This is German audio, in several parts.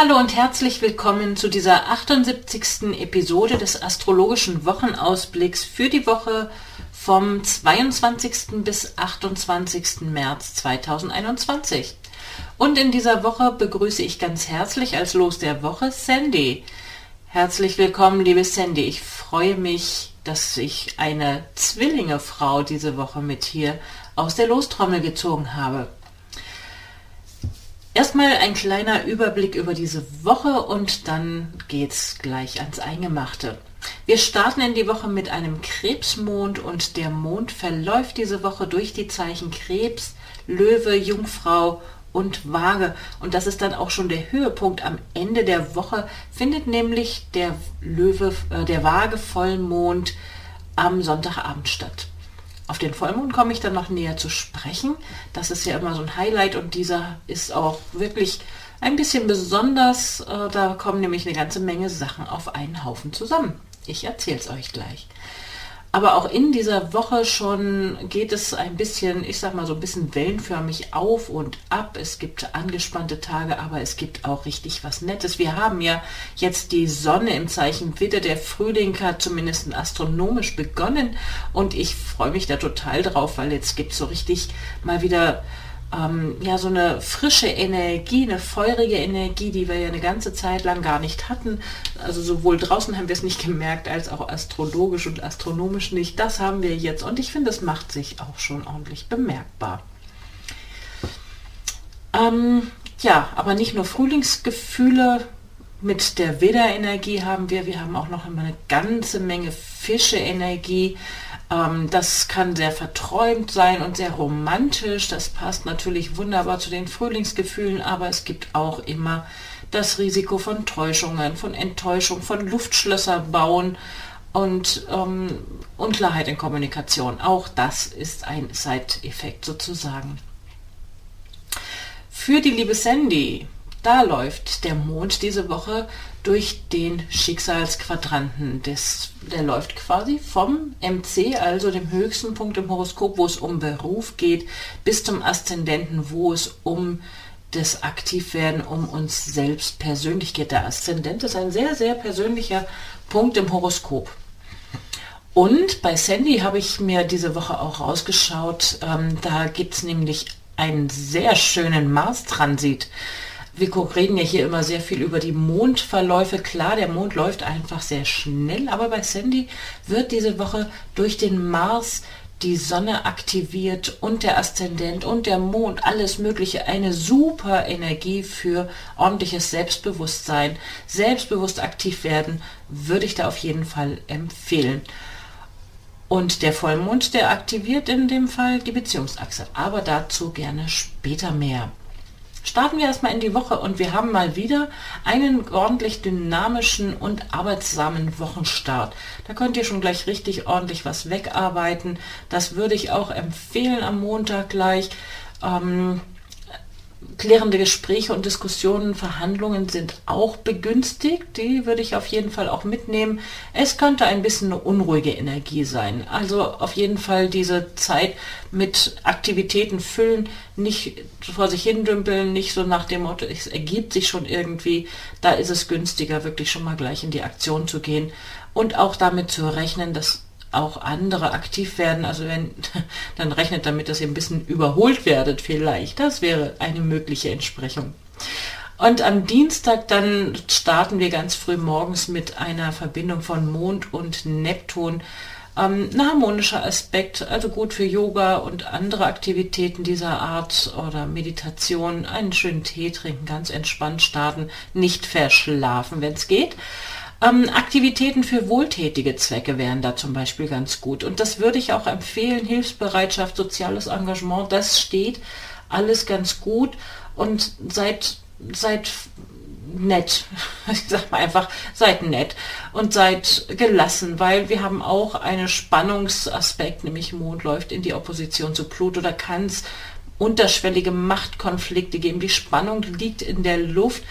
Hallo und herzlich willkommen zu dieser 78. Episode des astrologischen Wochenausblicks für die Woche vom 22. bis 28. März 2021. Und in dieser Woche begrüße ich ganz herzlich als Los der Woche Sandy. Herzlich willkommen, liebe Sandy. Ich freue mich, dass ich eine Zwillingefrau diese Woche mit hier aus der Lostrommel gezogen habe. Erstmal ein kleiner Überblick über diese Woche und dann geht's gleich ans Eingemachte. Wir starten in die Woche mit einem Krebsmond und der Mond verläuft diese Woche durch die Zeichen Krebs, Löwe, Jungfrau und Waage. Und das ist dann auch schon der Höhepunkt. Am Ende der Woche findet nämlich der Löwe, äh, der Waage Vollmond am Sonntagabend statt. Auf den Vollmond komme ich dann noch näher zu sprechen. Das ist ja immer so ein Highlight und dieser ist auch wirklich ein bisschen besonders. Äh, da kommen nämlich eine ganze Menge Sachen auf einen Haufen zusammen. Ich erzähle es euch gleich. Aber auch in dieser Woche schon geht es ein bisschen, ich sag mal so ein bisschen wellenförmig auf und ab. Es gibt angespannte Tage, aber es gibt auch richtig was Nettes. Wir haben ja jetzt die Sonne im Zeichen Widder. Der Frühling hat zumindest astronomisch begonnen und ich freue mich da total drauf, weil jetzt gibt es so richtig mal wieder ähm, ja so eine frische Energie, eine feurige Energie, die wir ja eine ganze Zeit lang gar nicht hatten. Also sowohl draußen haben wir es nicht gemerkt, als auch astrologisch und astronomisch nicht. Das haben wir jetzt und ich finde, es macht sich auch schon ordentlich bemerkbar. Ähm, ja, aber nicht nur Frühlingsgefühle mit der Widderenergie haben wir, wir haben auch noch eine ganze Menge Fische-Energie. Ähm, das kann sehr verträumt sein und sehr romantisch. Das passt natürlich wunderbar zu den Frühlingsgefühlen, aber es gibt auch immer das Risiko von Täuschungen, von Enttäuschung, von Luftschlösser bauen und ähm, Unklarheit in Kommunikation. Auch das ist ein Side-Effekt sozusagen. Für die liebe Sandy, da läuft der Mond diese Woche durch den Schicksalsquadranten. Des, der läuft quasi vom MC, also dem höchsten Punkt im Horoskop, wo es um Beruf geht, bis zum Aszendenten, wo es um das Aktivwerden, um uns selbst persönlich geht. Der Aszendent ist ein sehr, sehr persönlicher Punkt im Horoskop. Und bei Sandy habe ich mir diese Woche auch rausgeschaut. Ähm, da gibt es nämlich einen sehr schönen Mars-Transit wir reden ja hier immer sehr viel über die Mondverläufe. Klar, der Mond läuft einfach sehr schnell, aber bei Sandy wird diese Woche durch den Mars die Sonne aktiviert und der Aszendent und der Mond, alles Mögliche, eine super Energie für ordentliches Selbstbewusstsein. Selbstbewusst aktiv werden, würde ich da auf jeden Fall empfehlen. Und der Vollmond, der aktiviert in dem Fall die Beziehungsachse. Aber dazu gerne später mehr. Starten wir erstmal in die Woche und wir haben mal wieder einen ordentlich dynamischen und arbeitsamen Wochenstart. Da könnt ihr schon gleich richtig ordentlich was wegarbeiten. Das würde ich auch empfehlen am Montag gleich. Ähm, klärende Gespräche und Diskussionen, Verhandlungen sind auch begünstigt. Die würde ich auf jeden Fall auch mitnehmen. Es könnte ein bisschen eine unruhige Energie sein. Also auf jeden Fall diese Zeit mit Aktivitäten füllen, nicht vor sich hin dümpeln, nicht so nach dem Motto, es ergibt sich schon irgendwie. Da ist es günstiger, wirklich schon mal gleich in die Aktion zu gehen und auch damit zu rechnen, dass auch andere aktiv werden. Also wenn, dann rechnet damit, dass ihr ein bisschen überholt werdet vielleicht. Das wäre eine mögliche Entsprechung. Und am Dienstag dann starten wir ganz früh morgens mit einer Verbindung von Mond und Neptun. Ähm, ein harmonischer Aspekt, also gut für Yoga und andere Aktivitäten dieser Art oder Meditation. Einen schönen Tee trinken, ganz entspannt starten, nicht verschlafen, wenn es geht. Ähm, Aktivitäten für wohltätige Zwecke wären da zum Beispiel ganz gut. Und das würde ich auch empfehlen. Hilfsbereitschaft, soziales Engagement, das steht alles ganz gut. Und seid, seid nett. Ich sag mal einfach, seid nett und seid gelassen, weil wir haben auch einen Spannungsaspekt, nämlich Mond läuft in die Opposition zu Pluto. Da kann es unterschwellige Machtkonflikte geben. Die Spannung liegt in der Luft.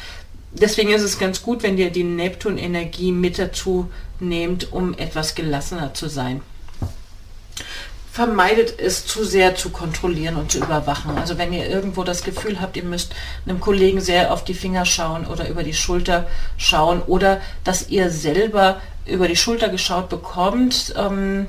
Deswegen ist es ganz gut, wenn ihr die Neptun-Energie mit dazu nehmt, um etwas gelassener zu sein vermeidet es zu sehr zu kontrollieren und zu überwachen. Also wenn ihr irgendwo das Gefühl habt, ihr müsst einem Kollegen sehr auf die Finger schauen oder über die Schulter schauen oder dass ihr selber über die Schulter geschaut bekommt, ähm,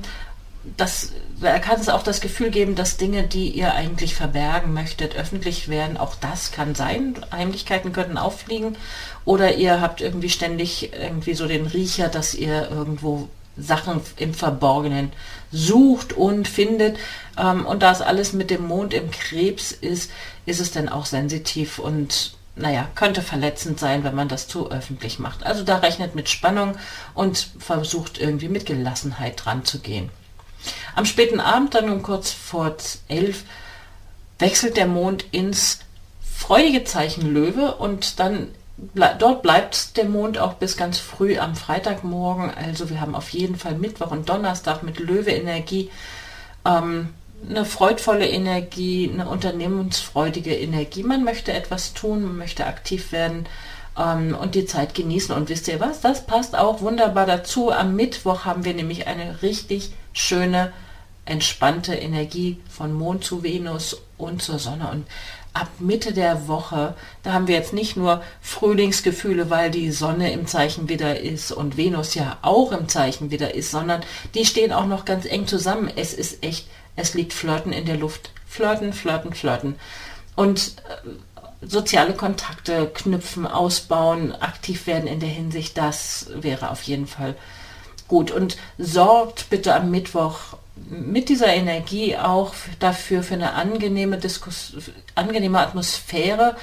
das kann es auch das Gefühl geben, dass Dinge, die ihr eigentlich verbergen möchtet, öffentlich werden. Auch das kann sein. Heimlichkeiten könnten auffliegen. Oder ihr habt irgendwie ständig irgendwie so den Riecher, dass ihr irgendwo Sachen im Verborgenen sucht und findet. Ähm, und da es alles mit dem Mond im Krebs ist, ist es dann auch sensitiv und naja, könnte verletzend sein, wenn man das zu öffentlich macht. Also da rechnet mit Spannung und versucht irgendwie mit Gelassenheit dran zu gehen. Am späten Abend, dann um kurz vor elf, wechselt der Mond ins freudige Zeichen Löwe und dann ble dort bleibt der Mond auch bis ganz früh am Freitagmorgen. Also wir haben auf jeden Fall Mittwoch und Donnerstag mit Löwe-Energie ähm, eine freudvolle Energie, eine unternehmensfreudige Energie. Man möchte etwas tun, man möchte aktiv werden ähm, und die Zeit genießen. Und wisst ihr was? Das passt auch wunderbar dazu. Am Mittwoch haben wir nämlich eine richtig schöne, entspannte Energie von Mond zu Venus und zur Sonne. Und ab Mitte der Woche, da haben wir jetzt nicht nur Frühlingsgefühle, weil die Sonne im Zeichen wieder ist und Venus ja auch im Zeichen wieder ist, sondern die stehen auch noch ganz eng zusammen. Es ist echt, es liegt Flirten in der Luft. Flirten, flirten, flirten. Und äh, soziale Kontakte knüpfen, ausbauen, aktiv werden in der Hinsicht, das wäre auf jeden Fall gut. Und sorgt bitte am Mittwoch mit dieser Energie auch dafür für eine angenehme, Diskus angenehme Atmosphäre,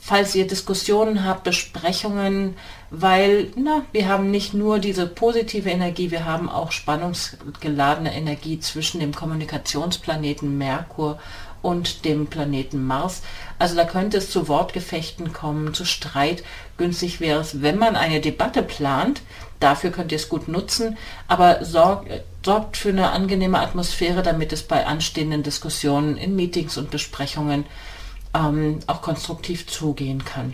falls ihr Diskussionen habt, Besprechungen, weil na, wir haben nicht nur diese positive Energie, wir haben auch spannungsgeladene Energie zwischen dem Kommunikationsplaneten Merkur und dem Planeten Mars. Also da könnte es zu Wortgefechten kommen, zu Streit. Günstig wäre es, wenn man eine Debatte plant. Dafür könnt ihr es gut nutzen, aber sorgt, sorgt für eine angenehme Atmosphäre, damit es bei anstehenden Diskussionen in Meetings und Besprechungen ähm, auch konstruktiv zugehen kann.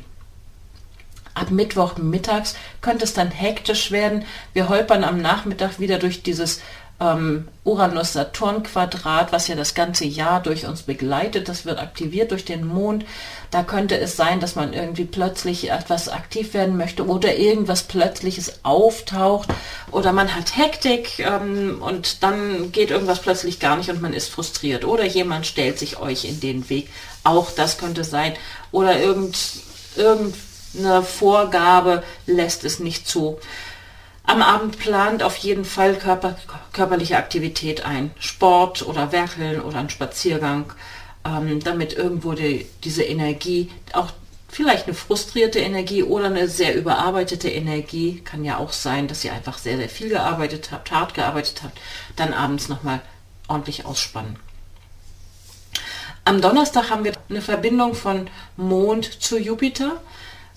Ab Mittwoch mittags könnte es dann hektisch werden. Wir holpern am Nachmittag wieder durch dieses ähm, Uranus-Saturn-Quadrat, was ja das ganze Jahr durch uns begleitet. Das wird aktiviert durch den Mond. Da könnte es sein, dass man irgendwie plötzlich etwas aktiv werden möchte oder irgendwas Plötzliches auftaucht oder man hat Hektik ähm, und dann geht irgendwas plötzlich gar nicht und man ist frustriert oder jemand stellt sich euch in den Weg. Auch das könnte sein. Oder irgend, irgendeine Vorgabe lässt es nicht zu. Am Abend plant auf jeden Fall Körper, körperliche Aktivität ein. Sport oder Werkeln oder ein Spaziergang, ähm, damit irgendwo die, diese Energie, auch vielleicht eine frustrierte Energie oder eine sehr überarbeitete Energie, kann ja auch sein, dass ihr einfach sehr, sehr viel gearbeitet habt, hart gearbeitet habt, dann abends nochmal ordentlich ausspannen. Am Donnerstag haben wir eine Verbindung von Mond zu Jupiter.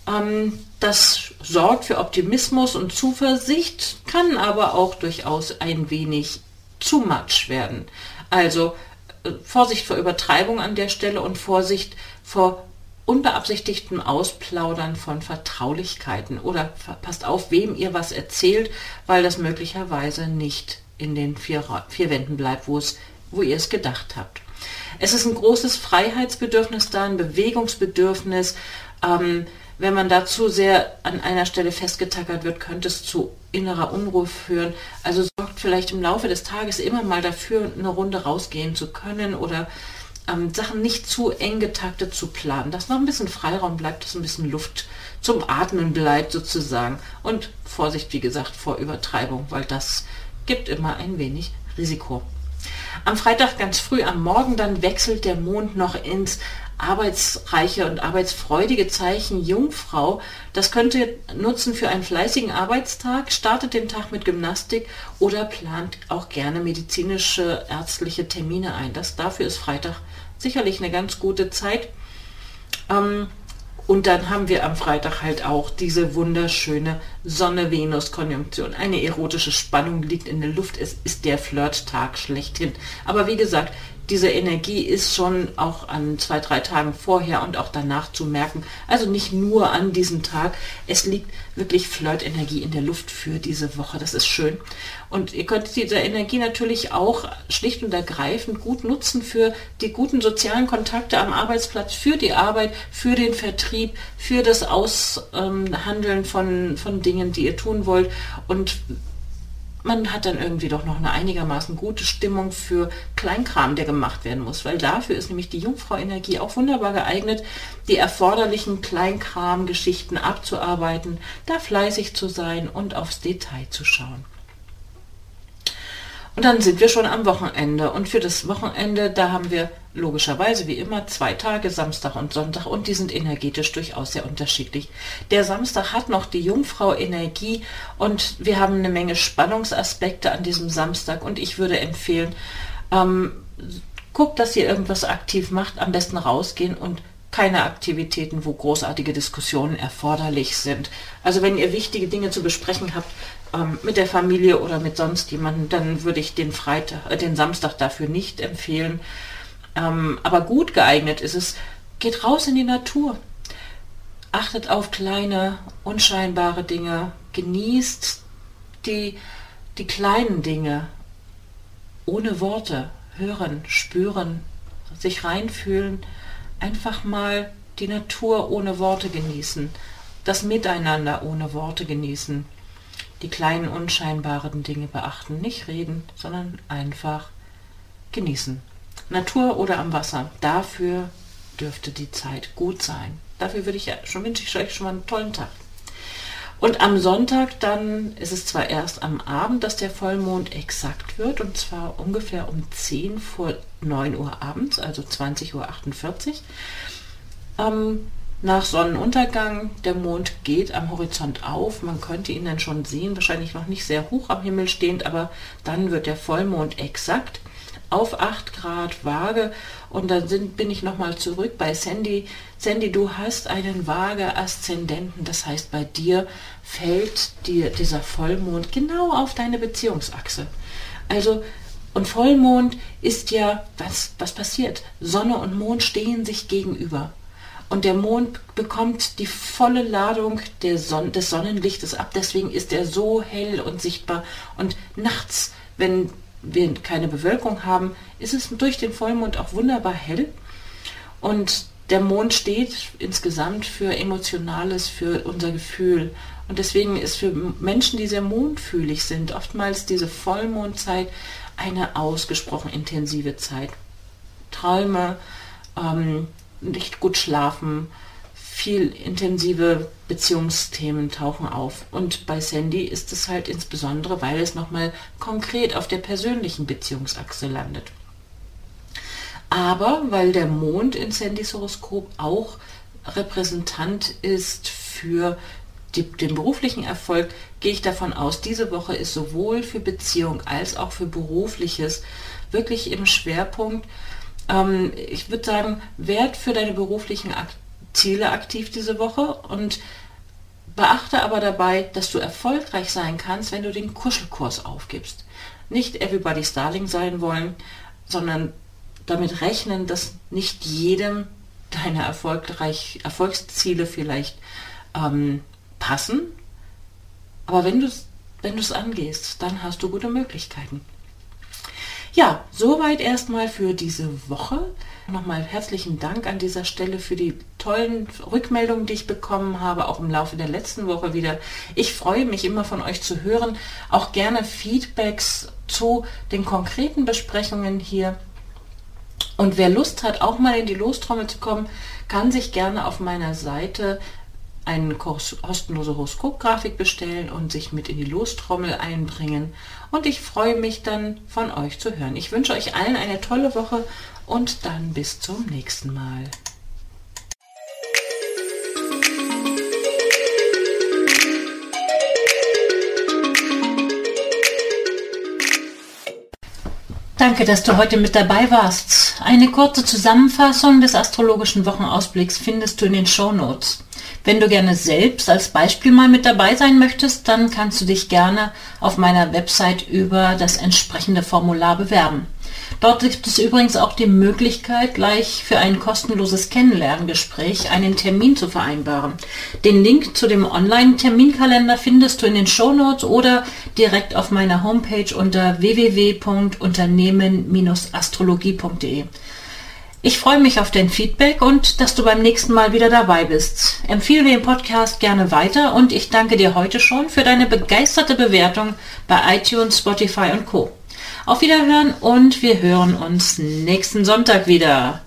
Ähm, das sorgt für Optimismus und Zuversicht, kann aber auch durchaus ein wenig zu much werden. Also äh, Vorsicht vor Übertreibung an der Stelle und Vorsicht vor unbeabsichtigtem Ausplaudern von Vertraulichkeiten oder passt auf, wem ihr was erzählt, weil das möglicherweise nicht in den vier, vier Wänden bleibt, wo, es, wo ihr es gedacht habt. Es ist ein großes Freiheitsbedürfnis da, ein Bewegungsbedürfnis. Ähm, wenn man da zu sehr an einer Stelle festgetackert wird, könnte es zu innerer Unruhe führen. Also sorgt vielleicht im Laufe des Tages immer mal dafür, eine Runde rausgehen zu können oder ähm, Sachen nicht zu eng getaktet zu planen, dass noch ein bisschen Freiraum bleibt, dass ein bisschen Luft zum Atmen bleibt sozusagen. Und Vorsicht, wie gesagt, vor Übertreibung, weil das gibt immer ein wenig Risiko. Am Freitag ganz früh am Morgen dann wechselt der Mond noch ins arbeitsreiche und arbeitsfreudige Zeichen Jungfrau. Das könnt ihr nutzen für einen fleißigen Arbeitstag, startet den Tag mit Gymnastik oder plant auch gerne medizinische, ärztliche Termine ein. Das, dafür ist Freitag sicherlich eine ganz gute Zeit. Ähm, und dann haben wir am Freitag halt auch diese wunderschöne Sonne-Venus-Konjunktion. Eine erotische Spannung liegt in der Luft. Es ist der Flirttag schlechthin. Aber wie gesagt, diese Energie ist schon auch an zwei, drei Tagen vorher und auch danach zu merken. Also nicht nur an diesem Tag. Es liegt wirklich Flirtenergie in der Luft für diese Woche. Das ist schön. Und ihr könnt diese Energie natürlich auch schlicht und ergreifend gut nutzen für die guten sozialen Kontakte am Arbeitsplatz, für die Arbeit, für den Vertrieb, für das Aushandeln von, von Dingen, die ihr tun wollt. Und man hat dann irgendwie doch noch eine einigermaßen gute Stimmung für Kleinkram, der gemacht werden muss, weil dafür ist nämlich die Jungfrau-Energie auch wunderbar geeignet, die erforderlichen Kleinkram-Geschichten abzuarbeiten, da fleißig zu sein und aufs Detail zu schauen. Und dann sind wir schon am Wochenende. Und für das Wochenende, da haben wir logischerweise wie immer zwei Tage, Samstag und Sonntag. Und die sind energetisch durchaus sehr unterschiedlich. Der Samstag hat noch die Jungfrau-Energie und wir haben eine Menge Spannungsaspekte an diesem Samstag. Und ich würde empfehlen, ähm, guckt, dass ihr irgendwas aktiv macht, am besten rausgehen und keine Aktivitäten, wo großartige Diskussionen erforderlich sind. Also wenn ihr wichtige Dinge zu besprechen habt ähm, mit der Familie oder mit sonst jemandem, dann würde ich den Freitag, äh, den Samstag dafür nicht empfehlen. Ähm, aber gut geeignet ist es, geht raus in die Natur. Achtet auf kleine, unscheinbare Dinge. Genießt die, die kleinen Dinge ohne Worte. Hören, spüren, sich reinfühlen einfach mal die Natur ohne Worte genießen, das Miteinander ohne Worte genießen, die kleinen unscheinbaren Dinge beachten, nicht reden, sondern einfach genießen. Natur oder am Wasser, dafür dürfte die Zeit gut sein. Dafür würde ich ja schon wünsche ich euch schon mal einen tollen Tag. Und am Sonntag dann ist es zwar erst am Abend, dass der Vollmond exakt wird, und zwar ungefähr um 10 vor 9 Uhr abends, also 20.48 Uhr. Ähm, nach Sonnenuntergang, der Mond geht am Horizont auf, man könnte ihn dann schon sehen, wahrscheinlich noch nicht sehr hoch am Himmel stehend, aber dann wird der Vollmond exakt auf 8 Grad Waage und dann sind, bin ich nochmal zurück bei Sandy. Sandy, du hast einen Waage-Aszendenten, das heißt bei dir fällt dir dieser Vollmond genau auf deine Beziehungsachse. Also und Vollmond ist ja, was, was passiert? Sonne und Mond stehen sich gegenüber. Und der Mond bekommt die volle Ladung Son des Sonnenlichtes ab. Deswegen ist er so hell und sichtbar. Und nachts, wenn wir keine Bewölkung haben, ist es durch den Vollmond auch wunderbar hell. Und der Mond steht insgesamt für Emotionales, für unser Gefühl. Und deswegen ist für Menschen, die sehr mondfühlig sind, oftmals diese Vollmondzeit eine ausgesprochen intensive Zeit. Träume, ähm, nicht gut schlafen, viel intensive Beziehungsthemen tauchen auf. Und bei Sandy ist es halt insbesondere, weil es nochmal konkret auf der persönlichen Beziehungsachse landet. Aber weil der Mond in Sandys Horoskop auch Repräsentant ist für die, den beruflichen Erfolg, gehe ich davon aus, diese Woche ist sowohl für Beziehung als auch für berufliches wirklich im Schwerpunkt. Ähm, ich würde sagen, werd für deine beruflichen Aktivitäten Ziele aktiv diese Woche und beachte aber dabei, dass du erfolgreich sein kannst, wenn du den Kuschelkurs aufgibst. Nicht Everybody's Darling sein wollen, sondern damit rechnen, dass nicht jedem deine erfolgreich, Erfolgsziele vielleicht ähm, passen. Aber wenn du es wenn angehst, dann hast du gute Möglichkeiten. Ja, soweit erstmal für diese Woche. Nochmal herzlichen Dank an dieser Stelle für die tollen Rückmeldungen, die ich bekommen habe, auch im Laufe der letzten Woche wieder. Ich freue mich immer von euch zu hören. Auch gerne Feedbacks zu den konkreten Besprechungen hier. Und wer Lust hat, auch mal in die Lostrommel zu kommen, kann sich gerne auf meiner Seite eine kostenlose Horoskopgrafik bestellen und sich mit in die Lostrommel einbringen. Und ich freue mich dann von euch zu hören. Ich wünsche euch allen eine tolle Woche und dann bis zum nächsten Mal. Danke, dass du heute mit dabei warst. Eine kurze Zusammenfassung des astrologischen Wochenausblicks findest du in den Show Notes. Wenn du gerne selbst als Beispiel mal mit dabei sein möchtest, dann kannst du dich gerne auf meiner Website über das entsprechende Formular bewerben. Dort gibt es übrigens auch die Möglichkeit, gleich für ein kostenloses Kennenlerngespräch einen Termin zu vereinbaren. Den Link zu dem Online-Terminkalender findest du in den Shownotes oder direkt auf meiner Homepage unter www.unternehmen-astrologie.de. Ich freue mich auf dein Feedback und dass du beim nächsten Mal wieder dabei bist. Empfehle den Podcast gerne weiter und ich danke dir heute schon für deine begeisterte Bewertung bei iTunes, Spotify und Co. Auf Wiederhören und wir hören uns nächsten Sonntag wieder.